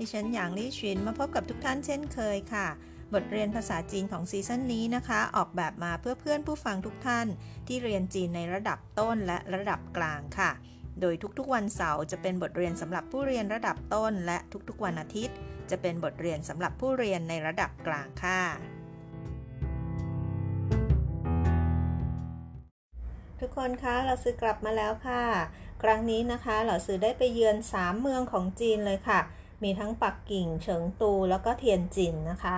ดิฉันหยางลี่ชินมาพบกับทุกท่านเช่นเคยค่ะ บทเรียนภาษาจีนของซีซั่นนี้นะคะ ออกแบบมาเพื่อเพื่อนผู้ฟังทุกท่าน ที่เรียนจีนในระดับต้นและระดับกลางค่ะ โดยทุกๆวันเสาร์จะเป็นบทเรียนสำหรับผู้เรียนระดับต้น และทุกๆวันอาทิตย์ จะเป็นบทเรียนสำหรับผู้เรียนในระดับกลางค่ะทุกคนคะเราซื้อกลับมาแล้วค่ะ ครั้งนี้นะคะเราซื้อได้ไปเยือน 3 เมืองของจีนเลยค่ะ มีทั้งปักกิ่งเฉิงตูแล้วก็เทียนจินนะคะ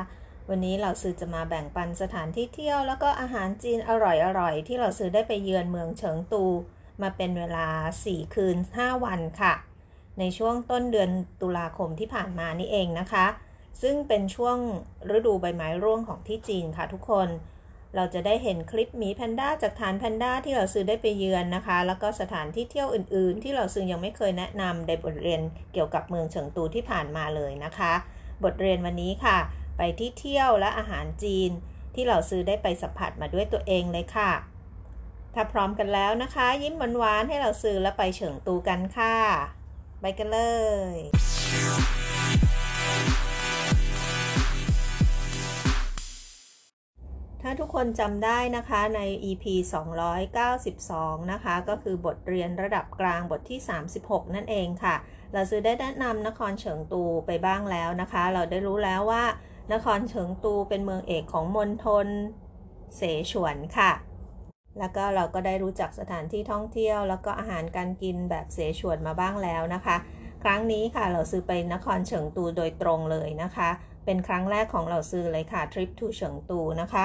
วันนี้เราซื้อจะมาแบ่งปันสถานที่เที่ยว แล้วก็อาหารจีนอร่อยๆ ที่เราซื้อได้ไปเยือนเมืองเฉิงตู มาเป็นเวลา 4 คืน 5 วันค่ะ ในช่วงต้นเดือนตุลาคมที่ผ่านมานี่เองนะคะ ซึ่งเป็นช่วงฤดูใบไม้ร่วงของที่จีนค่ะทุกคน เราจะได้เห็นคลิปหมีแพนด้าจากฐานแพนด้าที่เราซื้อได้ไปเยือนนะคะ แล้วก็สถานที่เที่ยวอื่น ๆ ที่เราซื้อยังไม่เคยแนะนำในบทเรียนเกี่ยวกับเมืองเฉิงตูที่ผ่านมาเลยนะคะ บทเรียนวันนี้ค่ะ ไปที่เที่ยวและอาหารจีน ที่เราซื้อได้ไปสัมผัสมาด้วยตัวเองเลยค่ะ ถ้าพร้อมกันแล้วนะคะ ยิ้มหวานๆให้เราซื้อแล้วไปเฉิงตูกันค่ะ ไปกันเลย ถ้าทุกคนจำได้นะคะใน EP 292 นะคะ ก็คือบทเรียนระดับกลางบทที่ 36 นั่นเองค่ะ เราซื้อได้แนะนำนครเฉิงตูไปบ้างแล้วนะคะ เราได้รู้แล้วว่า นครเฉิงตูเป็นเมืองเอกของมณฑลเสฉวนค่ะ แล้วก็เราก็ได้รู้จักสถานที่ท่องเที่ยว แล้วก็อาหารการกินแบบเสฉวนมาบ้างแล้วนะคะ ครั้งนี้ค่ะเราซื้อไปนครเฉิงตูโดยตรงเลยนะคะ เป็นครั้งแรกของเราซื้อเลยค่ะ Trip to เฉิงตูนะคะ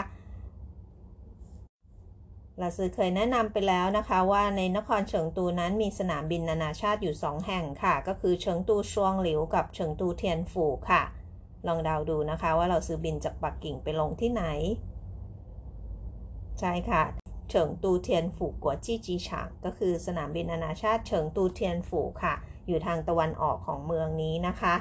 เราซื้อเคยแนะนำไปแล้วนะคะว่าในนครเฉิงตูนั้นมีสนามบินนานาชาติอยู่ 2 แห่งค่ะ ก็คือเฉิงตูชวงหลิวกับเฉิงตูเทียนฝูค่ะ ลองเดาดูนะคะว่าเราซื้อบินจากปักกิ่งไปลงที่ไหน ใช่ค่ะ เฉิงตูเทียนฝูกัวจี้จีฉางก็คือสนามบินนานาชาติเฉิงตูเทียนฝูค่ะ อยู่ทางตะวันออกของเมืองนี้นะคะ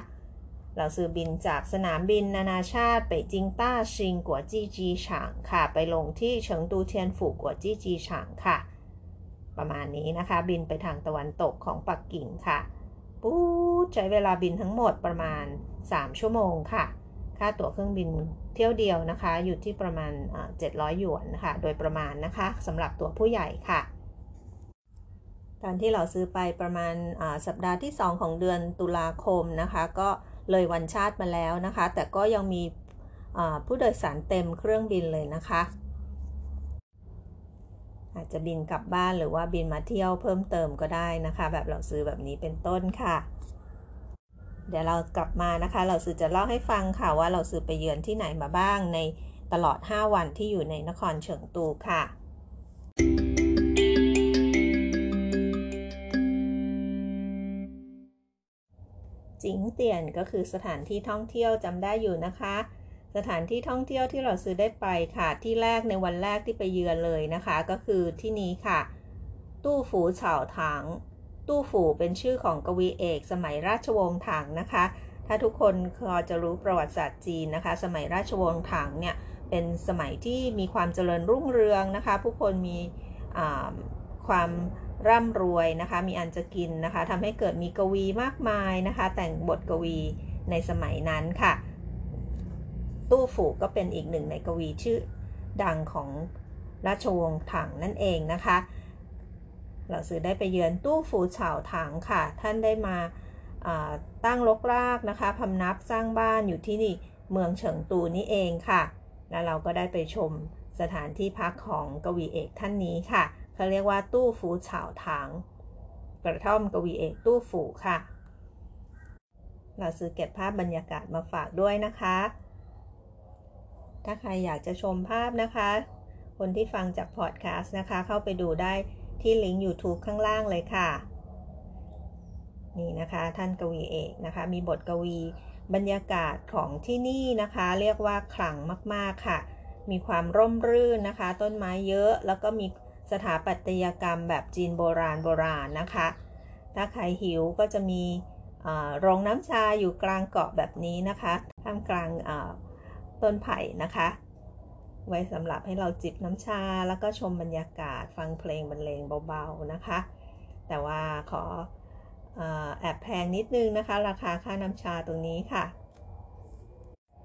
เราซื้อบินจากสนามบินนานาชาติไปจิงต้าชิงกัวจี้จีฉางค่ะ ไปลงที่เฉิงตูเทียนฝูกัวจี้จีฉางค่ะ ประมาณนี้นะคะ บินไปทางตะวันตกของปักกิ่งค่ะ ปู๊ใช้เวลาบินทั้งหมดประมาณ 3 ชั่วโมงค่ะ ค่าตั๋วเครื่องบินเที่ยวเดียวนะคะ อยู่ที่ประมาณ 700 หยวนนะคะ โดยประมาณนะคะสำหรับตั๋วผู้ใหญ่ค่ะตอนที่เราซื้อไปประมาณสัปดาห์ที่ 2 ของเดือนตุลาคมนะคะ ก็ เลยวันชาติมาแล้วนะคะ แต่ก็ยังมีผู้โดยสารเต็มเครื่องบินเลยนะคะ อาจจะบินกลับบ้านหรือว่าบินมาเที่ยวเพิ่มเติมก็ได้นะคะ แบบเราซื้อแบบนี้เป็นต้นค่ะ เดี๋ยวเรากลับมานะคะ เราซื้อจะเล่าให้ฟังค่ะว่าเราซื้อไปเยือนที่ไหนมาบ้างในตลอด 5 วันที่อยู่ในนครเฉิงตูค่ะ จิงเตียนก็คือสถานที่ท่องเที่ยวจำได้อยู่นะคะ สถานที่ท่องเที่ยวที่เราซื้อได้ไปค่ะ ที่แรกในวันแรกที่ไปเยือนเลยนะคะ ก็คือที่นี้ค่ะ ตู้ฝูเฉาถัง ตู้ฝูเป็นชื่อของกวีเอก สมัยราชวงศ์ถังนะคะ ถ้าทุกคนพอจะรู้ประวัติศาสตร์จีนนะคะ สมัยราชวงศ์ถังเนี่ยเป็นสมัยที่มีความเจริญรุ่งเรืองนะคะ ผู้คนมีความ ร่ำรวยนะคะ มีอันจะกินนะคะทำให้เกิดมีกวีมากมายนะคะ แต่งบทกวีในสมัยนั้นค่ะ ตู้ฝูก็เป็นอีกหนึ่งในกวีชื่อดังของราชวงศ์ถังนั่นเองนะคะ เราซื้อได้ไปเยือนตู้ฝูเฉาถังค่ะ ท่านได้มาตั้งลกรากนะคะพำนับสร้างบ้านอยู่ที่นี่เมืองเฉิงตูนี่เองค่ะ แล้วเราก็ได้ไปชมสถานที่พักของกวีเอกท่านนี้ค่ะ เขาเรียกว่าตู้ฝูเฉาถางกระท่อมกวีเอกตู้ฝูค่ะ เราซื้อเก็บภาพบรรยากาศมาฝากด้วยนะคะ ถ้าใครอยากจะชมภาพนะคะ คนที่ฟังจากพอดแคสต์นะคะ เข้าไปดูได้ที่ลิงก์ YouTube ข้างล่างเลยค่ะ นี่นะคะท่านกวีเอกนะคะ มีบทกวีบรรยากาศของที่นี่นะคะ เรียกว่าขลังมาก ๆ ค่ะ มีความร่มรื่นนะคะ ต้นไม้เยอะแล้วก็มี สถาปัตยกรรมแบบจีนโบราณโบราณนะคะ ถ้าใครหิวก็จะมีโรงน้ำชาอยู่กลางเกาะแบบนี้นะคะท่ามกลางต้นไผ่นะคะ ไว้สำหรับให้เราจิบน้ำชาแล้วก็ชมบรรยากาศฟังเพลงบรรเลงเบาๆนะคะ แต่ว่าขอแอบแพงนิดนึงนะคะ ราคาค่าน้ำชาตรงนี้ค่ะ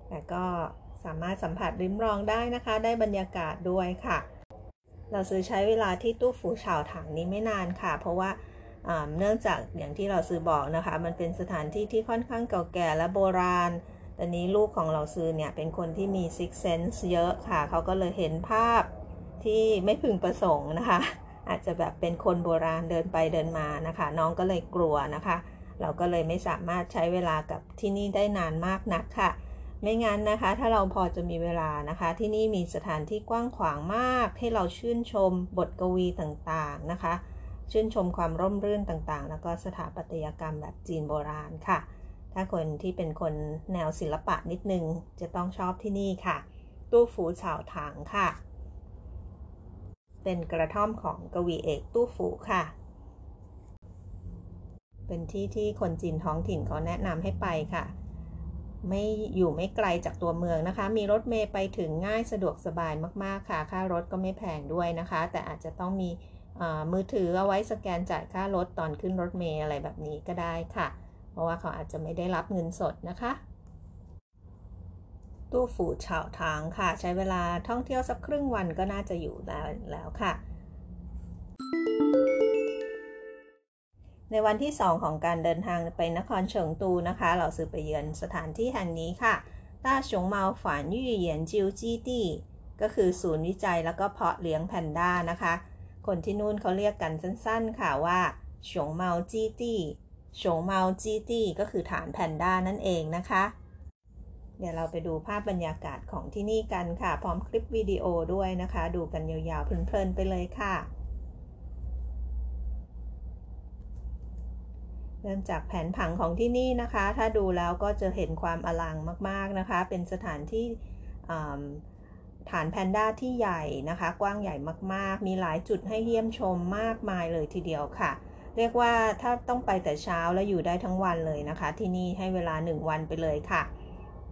แต่ก็สามารถสัมผัสริมรองได้นะคะ ได้บรรยากาศด้วยค่ะ เราซื้อใช้เวลาที่ตู้ฝูเฉาถังนี้ไม่นานค่ะ เพราะว่าเนื่องจากอย่างที่เราซื้อบอกนะคะ มันเป็นสถานที่ที่ค่อนข้างเก่าแก่และโบราณแต่นี้ลูกของเราซื้อเนี่ยเป็นคนที่มี six sense เยอะค่ะ เขาก็เลยเห็นภาพที่ไม่พึงประสงค์นะคะ อาจจะแบบเป็นคนโบราณเดินไปเดินมานะคะ น้องก็เลยกลัวนะคะ เราก็เลยไม่สามารถใช้เวลากับที่นี่ได้นานมากนักค่ะ ไม่งั้นนะคะ ถ้าเราพอจะมีเวลานะคะ ที่นี่มีสถานที่กว้างขวางมาก ให้เราชื่นชมบทกวีต่างๆนะคะ ชื่นชมความร่มรื่นต่างๆ แล้วก็สถาปัตยกรรมแบบจีนโบราณค่ะ ถ้าคนที่เป็นคนแนวศิลปะนิดนึง จะต้องชอบที่นี่ค่ะ ตู้ฝูเฉาถังค่ะ เป็นกระท่อมของกวีเอกตู้ฝูค่ะเป็นที่ที่คนจีนท้องถิ่นเขาแนะนำให้ไปค่ะ ไม่อยู่ไม่ไกลจากตัวเมืองนะคะ มีรถเมย์ไปถึงง่ายสะดวกสบายมากๆค่ะ ค่ารถก็ไม่แพงด้วยนะคะ แต่อาจจะต้องมีมือถือเอาไว้สแกนจ่ายค่ารถตอนขึ้นรถเมล์อะไรแบบนี้ก็ได้ค่ะ เพราะว่าเขาอาจจะไม่ได้รับเงินสดนะคะตู้ฝูเฉาทางค่ะ ใช้เวลาท่องเที่ยวสักครึ่งวันก็น่าจะอยู่แล้วแล้วค่ะ ในวันที่ 2 ของการเดินทางไปนครเฉิงตูนะคะ เราซื้อไปเยือนสถานที่แห่งนี้ค่ะต้าฉงเมาฝานยี่เหยียนจิวจี้ตี้ก็คือศูนย์วิจัยแล้วก็เพาะเลี้ยงแพนด้านะคะ คนที่นู่นเขาเรียกกันสั้นๆค่ะว่าฉงเมาจี้ตี้ฉงเมาจี้ตี้ก็คือฐานแพนด้านั่นเองนะคะ เดี๋ยวเราไปดูภาพบรรยากาศของที่นี่กันค่ะ พร้อมคลิปวิดีโอด้วยนะคะ ดูกันยาวๆเพลินๆไปเลยค่ะ เริ่มจากแผนผังของที่นี่นะคะ ถ้าดูแล้วก็จะเห็นความอลังมากๆนะคะ เป็นสถานที่ฐานแพนด้าที่ใหญ่นะคะ กว้างใหญ่มากๆ มีหลายจุดให้เยี่ยมชมมากมายเลยทีเดียวค่ะ เรียกว่าถ้าต้องไปแต่เช้าแล้วอยู่ได้ทั้งวันเลยนะคะ ที่นี่ให้เวลา 1 วันไปเลยค่ะ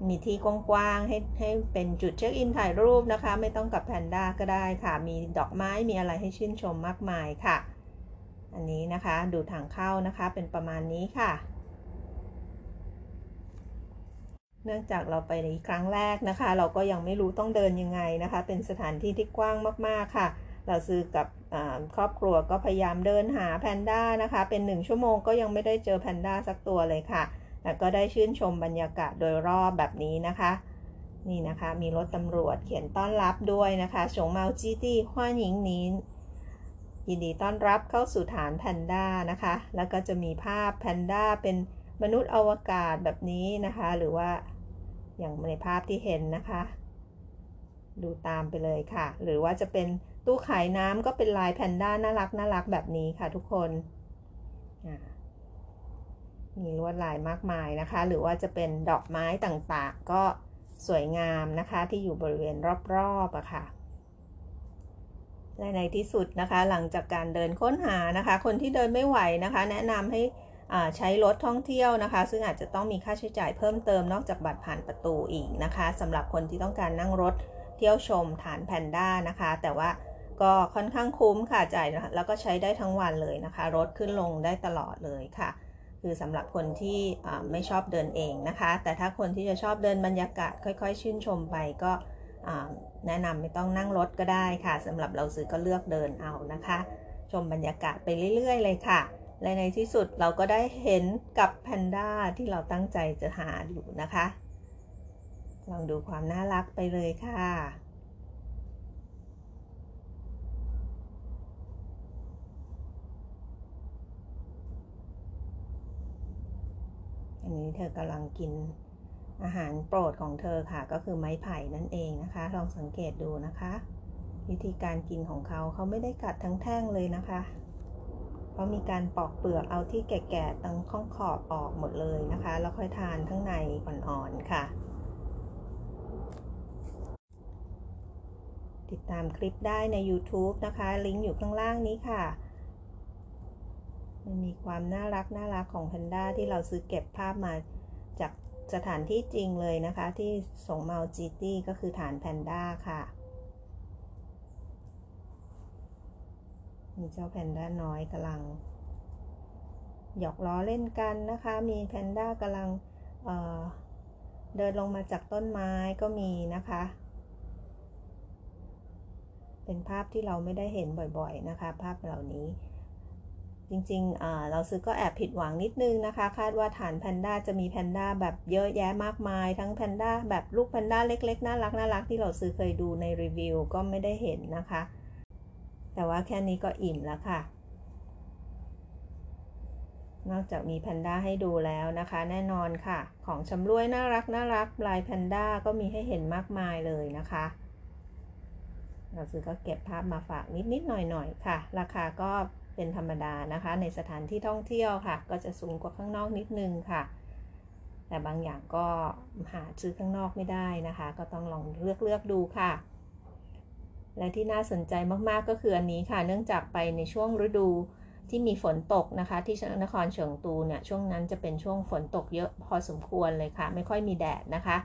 มีที่กว้างๆให้ให้เป็นจุดเช็คอินถ่ายรูปนะคะ ไม่ต้องกับแพนด้าก็ได้ค่ะ มีดอกไม้มีอะไรให้ชื่นชมมากมายค่ะ อันนี้นะคะดูทางเข้านะคะเป็นประมาณนี้ค่ะ เนื่องจากเราไปในครั้งแรกนะคะ เราก็ยังไม่รู้ต้องเดินยังไงนะคะ เป็นสถานที่ที่กว้างมากๆค่ะ เราซื้อกับครอบครัวก็พยายามเดินหาแพนด้านะคะ เป็นหนึ่งชั่วโมงก็ยังไม่ได้เจอแพนด้าสักตัวเลยค่ะแต่ก็ได้ชื่นชมบรรยากาศโดยรอบแบบนี้นะคะ นี่นะคะมีรถตำรวจเขียนต้อนรับด้วยนะคะฉงเมาจีตี้ฮวานหญิงนี้ ยินดีต้อนรับเข้าสู่ฐานแพนด้านะคะ แล้วก็จะมีภาพแพนด้าเป็นมนุษย์อวกาศแบบนี้นะคะ หรือว่าอย่างในภาพที่เห็นนะคะ ดูตามไปเลยค่ะ หรือว่าจะเป็นตู้ขายน้ำก็เป็นลายแพนด้าน่ารักน่ารักแบบนี้ค่ะทุกคนมีลวดลายมากมายนะคะ หรือว่าจะเป็นดอกไม้ต่างๆ ก็สวยงามนะคะที่อยู่บริเวณรอบๆอะค่ะ และในที่สุดนะคะ หลังจากการเดินค้นหานะคะ คนที่เดินไม่ไหวนะคะ แนะนำให้ใช้รถท่องเที่ยวนะคะ ซึ่งอาจจะต้องมีค่าใช้จ่ายเพิ่มเติมนอกจากบัตรผ่านประตูอีกนะคะสำหรับคนที่ต้องการนั่งรถเที่ยวชมฐานแพนด้านะคะ แต่ว่าก็ค่อนข้างคุ้มค่ะจ่ายแล้วก็ใช้ได้ทั้งวันเลยนะคะ รถขึ้นลงได้ตลอดเลยค่ะ คือสำหรับคนที่ไม่ชอบเดินเองนะคะ แต่ถ้าคนที่จะชอบเดินบรรยากาศค่อย ๆ ชื่นชมไปก็ แนะนำไม่ต้องนั่งรถก็ได้ค่ะสำหรับเราซื้อก็เลือกเดินเอานะคะ ชมบรรยากาศไปเรื่อย ๆ เลยค่ะ และในที่สุดเราก็ได้เห็นกับแพนด้าที่เราตั้งใจจะหาอยู่นะคะ ลองดูความน่ารักไปเลยค่ะอันนี้เธอกำลังกิน อาหารโปรดของเธอค่ะ ก็คือไม้ไผ่นั่นเองนะคะ ลองสังเกตดูนะคะ วิธีการกินของเขาเขาไม่ได้กัดทั้งแท่งเลยนะคะเขามีการปอกเปลือกเอาที่แก่ๆตั้งข้องขอบออกหมดเลยนะคะ แล้วค่อยทานข้างในอ่อนๆค่ะ ติดตามคลิปได้ใน YouTube นะคะ ลิงก์อยู่ข้างล่างนี้ค่ะมันมีความน่ารักน่ารักของแพนด้าที่เราซื้อเก็บภาพมา สถานที่จริงเลยนะคะ ที่สงเมาจีตี้ก็คือฐานแพนด้าค่ะ มีเจ้าแพนด้าน้อยกำลัง หยอกล้อเล่นกันนะคะ มีแพนด้ากำลังเเดินลงมาจากต้นไม้ก็มีนะคะ เป็นภาพที่เราไม่ได้เห็นบ่อยๆนะคะ ภาพเหล่านี้ จริงๆ เราซื้อก็แอบผิดหวังนิดนึงนะคะ คาดว่าฐานแพนด้าจะมีแพนด้าแบบเยอะแยะมากมาย ทั้งแพนด้าแบบลูกแพนด้าเล็กๆ น่ารักน่ารักที่เราซื้อเคยดูในรีวิวก็ไม่ได้เห็นนะคะ แต่ว่าแค่นี้ก็อิ่มแล้วค่ะ นอกจากมีแพนด้าให้ดูแล้วนะคะ แน่นอนค่ะ ของชำร่วยน่ารักน่ารักลายแพนด้าก็มีให้เห็นมากมายเลยนะคะเราซื้อก็เก็บภาพมาฝากนิดนิดหน่อยหน่อยค่ะ ราคาก็ เป็นธรรมดานะคะ ในสถานที่ท่องเที่ยวค่ะ ก็จะสูงกว่าข้างนอกนิดนึงค่ะ แต่บางอย่างก็หาซื้อข้างนอกไม่ได้นะคะ ก็ต้องลองเลือกเลือกดูค่ะ และที่น่าสนใจมากๆก็คืออันนี้ค่ะ เนื่องจากไปในช่วงฤดูที่มีฝนตกนะคะ ที่นครเฉิงตูเนี่ยช่วงนั้นจะเป็นช่วงฝนตกเยอะพอสมควรเลยค่ะ ไม่ค่อยมีแดดนะคะ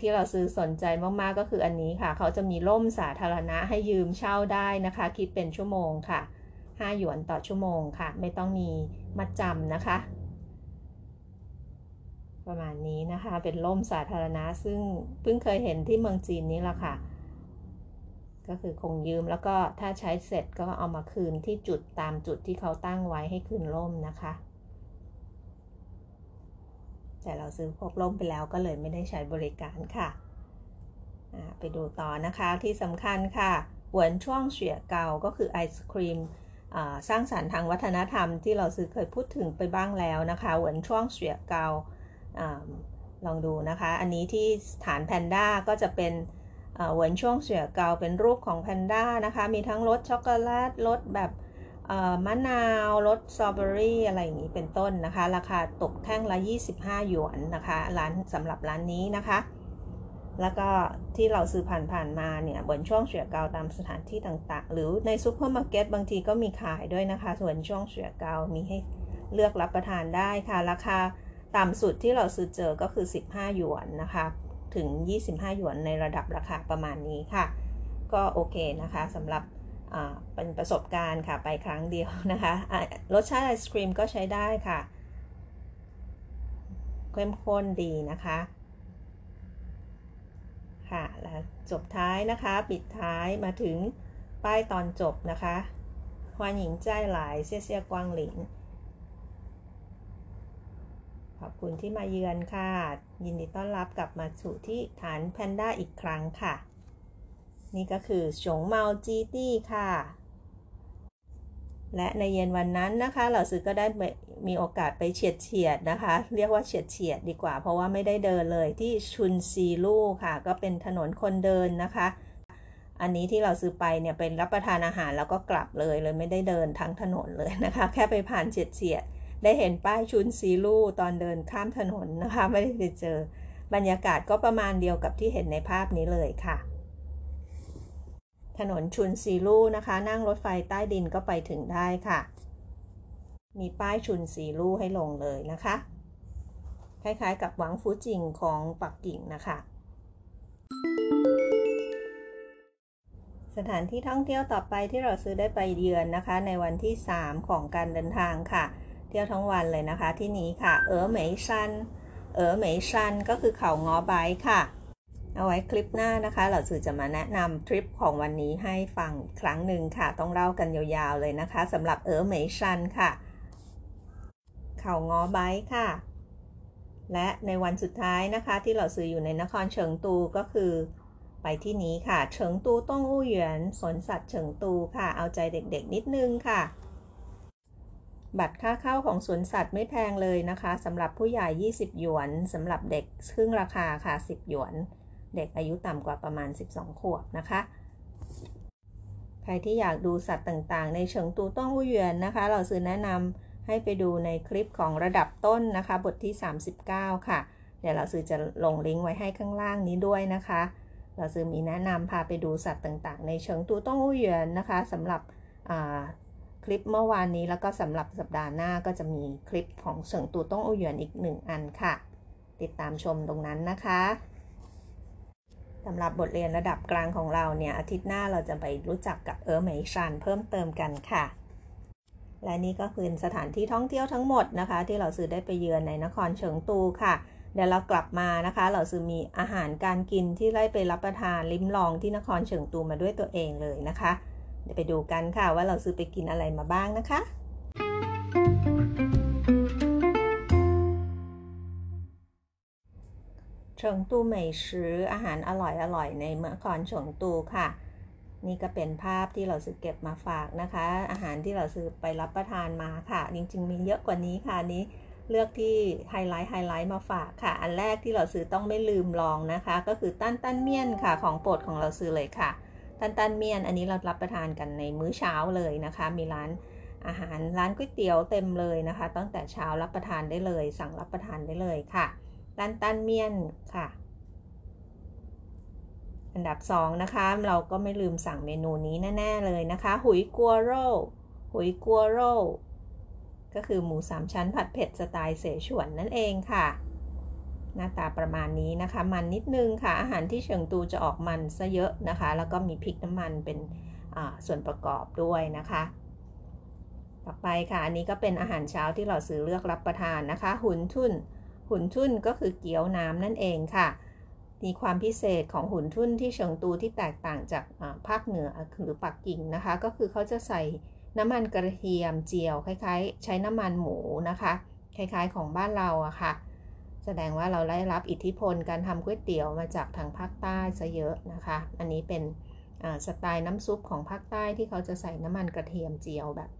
ที่เราซื้อสนใจมากๆก็คืออันนี้ค่ะ เขาจะมีร่มสาธารณะให้ยืมเช่าได้นะคะ คิดเป็นชั่วโมงค่ะ 5 หยวนต่อชั่วโมงค่ะ ไม่ต้องมีมัดจำนะคะ ประมาณนี้นะคะ เป็นร่มสาธารณะซึ่งเพิ่งเคยเห็นที่เมืองจีนนี้แหละค่ะ ก็คือคงยืมแล้วก็ถ้าใช้เสร็จก็เอามาคืนที่จุดตามจุดที่เขาตั้งไว้ให้คืนร่มนะคะ แต่เราซื้อพวกร่มไปแล้วก็เลยไม่ได้ใช้บริการค่ะไปดูต่อนะคะที่สำคัญค่ะหวนช่วงเฉียเกาก็คือไอศครีม สร้างสารรค์ทางวัฒนธรรมที่เราซื้อเคยพูดถึงไปบ้างแล้วนะคะหวนช่วงเฉียเกาลองดูนะคะ อันนี้ที่ฐานแพนด้าก็จะเป็นเหวนช่วงเสือเกาเป็นรูปของแพนด้านะคะ มีทั้งรสช็อกโกแลตรสแบบมะนาวรสสตรอเบอรี่อะไรอย่างนี้เป็นต้นนะคะ ราคาตกแท่งละ 25 หยวนนะคะ ร้านสำหรับร้านนี้นะคะ แล้วก็ที่เราซื้อผ่านๆมาเนี่ยบนช่วงเสือเกาตามสถานที่ต่างๆ หรือในซูเปอร์มาร์เก็ตบางทีก็มีขายด้วยนะคะ 文创雪糕 มีให้เลือกรับประทานได้ค่ะ ราคาต่ำสุดที่เหล่าซือเจอก็คือ 15 หยวนนะคะ ถึง 25 หยวนในระดับราคาประมาณนี้ค่ะ ก็โอเคนะคะสำหรับเป็นประสบการณ์ค่ะไปครั้งเดียวนะคะะรสชาติไอศครีมก็ใช้ได้ค่ะ เข้มข้นดีนะคะ ค่ะแล้วจบท้ายนะคะ ปิดท้ายมาถึงป้ายตอนจบนะคะฮวานหญิงใจหลายเซียเซียกวางหลิงขอบคุณที่มาเยือนค่ะ ยินดีต้อนรับกลับมาสู่ที่ฐานแพนด้าอีกครั้งค่ะ นี่ก็คือฉงเมาจีตี้ค่ะ และในเย็นวันนั้นนะคะเราซื้อก็ได้มีโอกาสไปเฉียดเฉียดนะคะ เรียกว่าเฉียดเฉียดดีกว่า เพราะว่าไม่ได้เดินเลยที่ชุนซีลู่ค่ะ ก็เป็นถนนคนเดินนะคะ อันนี้ที่เราซื้อไปเนี่ยเป็นรับประทานอาหารแล้วก็กลับเลยเลยไม่ได้เดินทั้งถนนเลยนะคะ แค่ไปผ่านเฉียดเฉียดได้เห็นป้ายชุนซีลู่ตอนเดินข้ามถนนนะคะ ไม่ได้ไปเจอบรรยากาศก็ประมาณเดียวกับที่เห็นในภาพนี้เลยค่ะ ถนนชุนซีลู่นะคะ นั่งรถไฟใต้ดินก็ไปถึงได้ค่ะ มีป้ายชุนซีลู่ให้ลงเลยนะคะ คล้ายๆกับหวังฟูจิงของปักกิ่งนะคะ สถานที่ท่องเที่ยวต่อไปที่เราซื้อได้ไปเยือนนะคะ ในวันที่ 3 ของการเดินทางค่ะ เที่ยวทั้งวันเลยนะคะที่นี้ค่ะ เอ๋อเหมยชัน เอ๋อเหมยชันก็คือเขางอไบค่ะ เอาไว้คลิปหน้านะคะ เราสื่อจะมาแนะนำทริปของวันนี้ให้ฟังครั้งหนึ่งค่ะ ต้องเล่ากันยาวๆเลยนะคะสำหรับเออเมชันค่ะ เขางอไบค่ะ และในวันสุดท้ายนะคะ ที่เราซื้ออยู่ในนครเฉิงตูก็คือ ไปที่นี้ค่ะเฉิงตูต้องอู้เหวียนสวนสัตว์เฉิงตูค่ะ เอาใจเด็กๆนิดนึงค่ะบัตรค่าเข้าของสวนสัตว์ไม่แพงเลยนะคะสำหรับผู้ใหญ่ 20 หยวนสำหรับเด็กครึ่งราคาค่ะ 10 หยวน เด็กอายุต่ำกว่าประมาณ 12 ขวบนะคะแพรที่อยากดูสัตว์ต่างๆ ในเฉิงตูต้องหูเหวียนนะคะ เราซื้อแนะนำให้ไปดูในคลิปของระดับต้นนะคะ บทที่ 39 ค่ะ เดี๋ยวเราซื้อจะลงลิงก์ไว้ให้ข้างล่างนี้ด้วยนะคะ เราซื้อมีแนะนำพาไปดูสัตว์ต่างๆ ในเฉิงตูต้องหูเหวียนนะคะสำหรับคลิปเมื่อวานนี้แล้วก็สำหรับสัปดาห์หน้าก็จะมีคลิปของเฉิงตู 动物园 อีกหนึ่งอันค่ะ ติดตามชมตรงนั้นนะคะ สำหรับบทเรียนระดับกลางของเราเนี่ย อาทิตย์หน้าเราจะไปรู้จักกับ峨眉山 เพิ่มเติมกันค่ะ และนี่ก็คือสถานที่ท่องเที่ยวทั้งหมดนะคะ ที่เหล่าซือได้ไปเยือนในนครเฉิงตูค่ะเดี๋ยวเรากลับมานะคะ เหล่าซือมีอาหารการกินที่ได้ไปรับประทานลิ้มลองที่นครเฉิงตูมาด้วยตัวเองเลยนะคะ เดี๋ยวไปดูกันค่ะว่าเหล่าซือไปกินอะไรมาบ้างนะคะ เฉิงตู 美食 อาหารอร่อยอร่อยในเมืองนครเฉิงตูค่ะ นี่ก็เป็นภาพที่เหล่าซือเก็บมาฝากนะคะ อาหารที่เหล่าซือไปรับประทานมาค่ะ จริง ๆ มีเยอะกว่านี้ค่ะนี้เลือกที่ highlight highlight มาฝากค่ะ อันแรกที่เหล่าซือต้องไปลิ้มลองนะคะ ก็คือ担担面 ค่ะ ของโปรดของเหล่าซือเลยค่ะ ตั้นตั้นเมี่ยน อันนี้เรารับประทานกันในมื้อเช้าเลยนะคะ มีร้านอาหารร้านก๋วยเตี๋ยวเต็มเลยนะคะ ตั้งแต่เช้ารับประทานได้เลย สั่งรับประทานได้เลยค่ะ ตันตันเมียนค่ะ อันดับ 2 นะคะ เราก็ไม่ลืมสั่งเมนูนี้แน่ ๆ เลยนะคะ หุยกัวโร่หุยกัวโร่ก็คือหมูสามชั้นผัดเผ็ดสไตล์เสฉวนนั่นเองค่ะ หน้าตาประมาณนี้นะคะ มันนิดนึงค่ะ อาหารที่เฉิงตูจะออกมันซะเยอะนะคะ แล้วก็มีพริกน้ำมันเป็นส่วนประกอบด้วยนะคะ ต่อไปค่ะ อันนี้ก็เป็นอาหารเช้าที่เราซื้อเลือกรับประทานนะคะ หุนทุ่น หุ่นทุ่นก็คือเกี๊ยวน้ำนั่นเองค่ะ มีความพิเศษของหุ่นทุ่นที่เฉิงตูที่แตกต่างจากภาคเหนือหรือปักกิ่งนะคะ ก็คือเขาจะใส่น้ำมันกระเทียมเจียวคล้ายๆ ใช้น้ำมันหมูนะคะ คล้ายๆของบ้านเราอะค่ะ แสดงว่าเราได้รับอิทธิพลการทำก๋วยเตี๋ยวมาจากทางภาคใต้ซะเยอะนะคะ อันนี้เป็นสไตล์น้ำซุปของภาคใต้ที่เขาจะใส่น้ำมันกระเทียมเจียวแบบ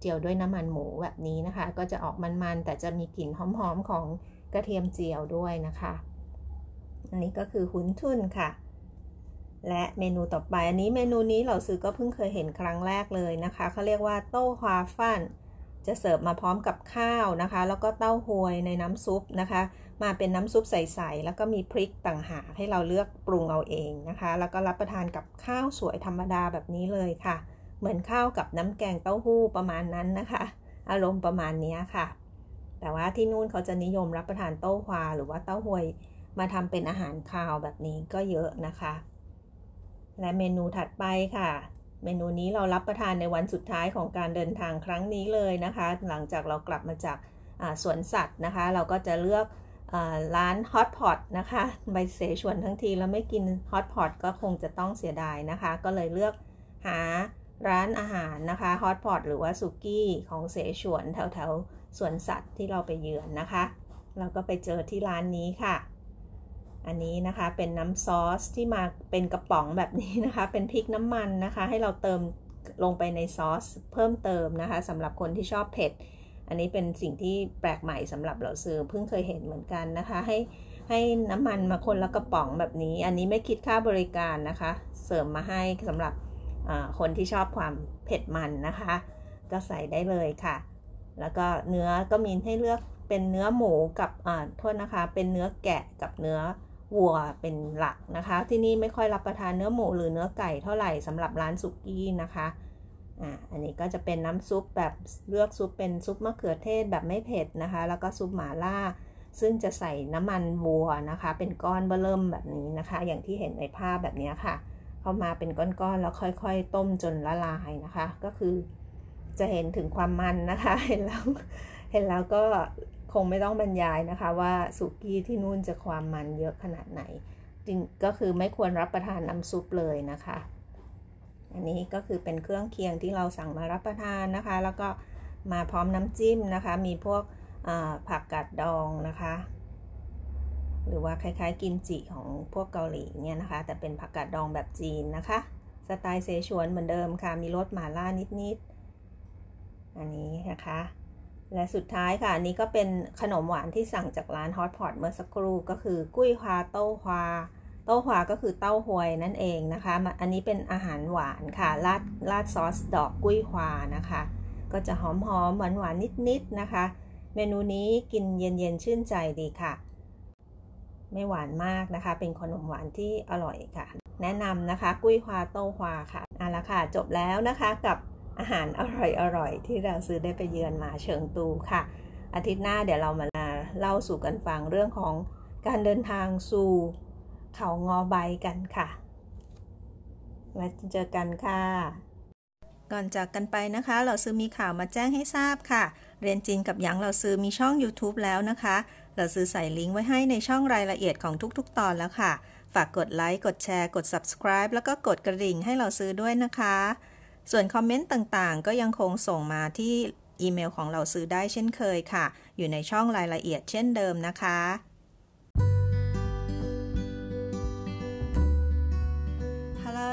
เจียวด้วยน้ำมันหมูแบบนี้นะคะ ก็จะออกมันๆ แต่จะมีกลิ่นหอมๆของกระเทียมเจียวด้วยนะคะ อันนี้ก็คือหุนทุนค่ะ และเมนูต่อไป อันนี้เมนูนี้เราซื้อก็เพิ่งเคยเห็นครั้งแรกเลยนะคะเขาเรียกว่าโต้ฮวาฟันจะเสิร์ฟมาพร้อมกับข้าวนะคะ แล้วก็เต้าหวยในน้ำซุปนะคะ มาเป็นน้ำซุปใสๆ แล้วก็มีพริกต่างหากให้เราเลือกปรุงเอาเองนะคะ แล้วก็รับประทานกับข้าวสวยธรรมดาแบบนี้เลยค่ะ เหมือนข้าวกับน้ำแกงเต้าหู้ประมาณนั้นนะคะ อารมณ์ประมาณนี้ค่ะ แต่ว่าที่นู่นเขาจะนิยมรับประทานเต้าหวาหรือว่าเต้าหวยมาทำเป็นอาหารคาวแบบนี้ก็เยอะนะคะ และเมนูถัดไปค่ะ เมนูนี้เรารับประทานในวันสุดท้ายของการเดินทางครั้งนี้เลยนะคะ หลังจากเรากลับมาจากสวนสัตว์นะคะ เราก็จะเลือกร้านฮอตพอตนะคะใบเสฉวนทั้งทีแล้วไม่กินฮอตพอตก็คงจะต้องเสียดายนะคะ ก็เลยเลือกหา ร้านอาหารนะคะฮอตพอตหรือว่าสุกี้ของเสฉวนแถวๆสวนสัตว์ที่เราไปเยือนนะคะ เราก็ไปเจอที่ร้านนี้ค่ะ อันนี้นะคะเป็นน้ำซอสที่มาเป็นกระป๋องแบบนี้นะคะ เป็นพริกน้ำมันนะคะ ให้เราเติมลงไปในซอสเพิ่มเติมนะคะสำหรับคนที่ชอบเผ็ด อันนี้เป็นสิ่งที่แปลกใหม่สำหรับเราซื้อเพิ่งเคยเห็นเหมือนกันนะคะ ให้ให้น้ำมันมาคนละกระป๋องแบบนี้ อันนี้ไม่คิดค่าบริการนะคะ เสริมมาให้สำหรับ คนที่ชอบความเผ็ดมันนะคะ ก็ใส่ได้เลยค่ะ แล้วก็เนื้อก็มีให้เลือกเป็นเนื้อหมูกับอ่าโทษนะคะ เป็นเนื้อแกะกับเนื้อวัวเป็นหลักนะคะ ที่นี่ไม่ค่อยรับประทานเนื้อหมูหรือเนื้อไก่เท่าไหร่สำหรับร้านสุกี้นะคะอ่าอันนี้ก็จะเป็นน้ำซุปแบบเลือกซุปเป็นซุปมะเขือเทศแบบไม่เผ็ดนะคะ แล้วก็ซุปหม่าล่า ซึ่งจะใส่น้ำมันวัวนะคะ เป็นก้อนเบิ่มแบบนี้นะคะ อย่างที่เห็นในภาพแบบนี้ค่ะ เข้ามาเป็นก้อนๆแล้วค่อยๆ ต้มจนละลายนะคะ ก็คือจะเห็นถึงความมันนะคะ เห็นแล้วเห็นแล้วก็คงไม่ต้องบรรยายนะคะ ว่าสุกี้ที่นู่นจะความมันเยอะขนาดไหน จริงก็คือไม่ควรรับประทานน้ำซุปเลยนะคะ อันนี้ก็คือเป็นเครื่องเคียงที่เราสั่งมารับประทานนะคะ แล้วก็มาพร้อมน้ำจิ้มนะคะ มีพวกผักกาดดองนะคะ หรือว่าคล้ายๆกิมจิของพวกเกาหลีเนี่ยนะคะ แต่เป็นผักกาดดองแบบจีนนะคะ สไตล์เซชวนเหมือนเดิมค่ะ มีรสหม่าล่านิดๆ อันนี้นะคะ และสุดท้ายค่ะ อันนี้ก็เป็นขนมหวานที่สั่งจากร้านฮอตพอตเมื่อสักครู่ก็คือกุ้ยควาโต้ควาโต้หวาก็คือเต้าหวยนั่นเองนะคะ อันนี้เป็นอาหารหวานค่ะราดราดซอสดอกกุ้ยหวานะคะ ก็จะหอมหอมหวานหวานนิดๆนะคะ เมนูนี้กินเย็นๆชื่นใจดีค่ะ ไม่หวานมากนะคะ เป็นขนมหวานที่อร่อยค่ะ แนะนำนะคะ กุ้ยฮวาโต้ฮวาค่ะเอาละค่ะ จบแล้วนะคะกับอาหารอร่อยๆที่เราซื้อได้ไปเยือนมาเชิงตูค่ะ อาทิตย์หน้าเดี๋ยวเรามาเล่าสู่กันฟังเรื่องของการเดินทางสู่เขางอใบกันค่ะไว้เจอกันค่ะ ก่อนจากกันไปนะคะ เราซื้อมีข่าวมาแจ้งให้ทราบค่ะ เรียนจีนกับหยางเราซื้อมีช่อง YouTube แล้วนะคะ เราซื้อใส่ลิงก์ไว้ให้ในช่องรายละเอียดของทุกๆ ตอนแล้วค่ะ ฝากกดไลค์ กดแชร์ กด subscribe แล้วก็กดกระดิ่งให้เราซื้อด้วยนะคะ ส่วนคอมเมนต์ต่างๆ ก็ยังคงส่งมาที่อีเมลของเราซื้อได้เช่นเคยค่ะ อยู่ในช่องรายละเอียดเช่นเดิมนะคะ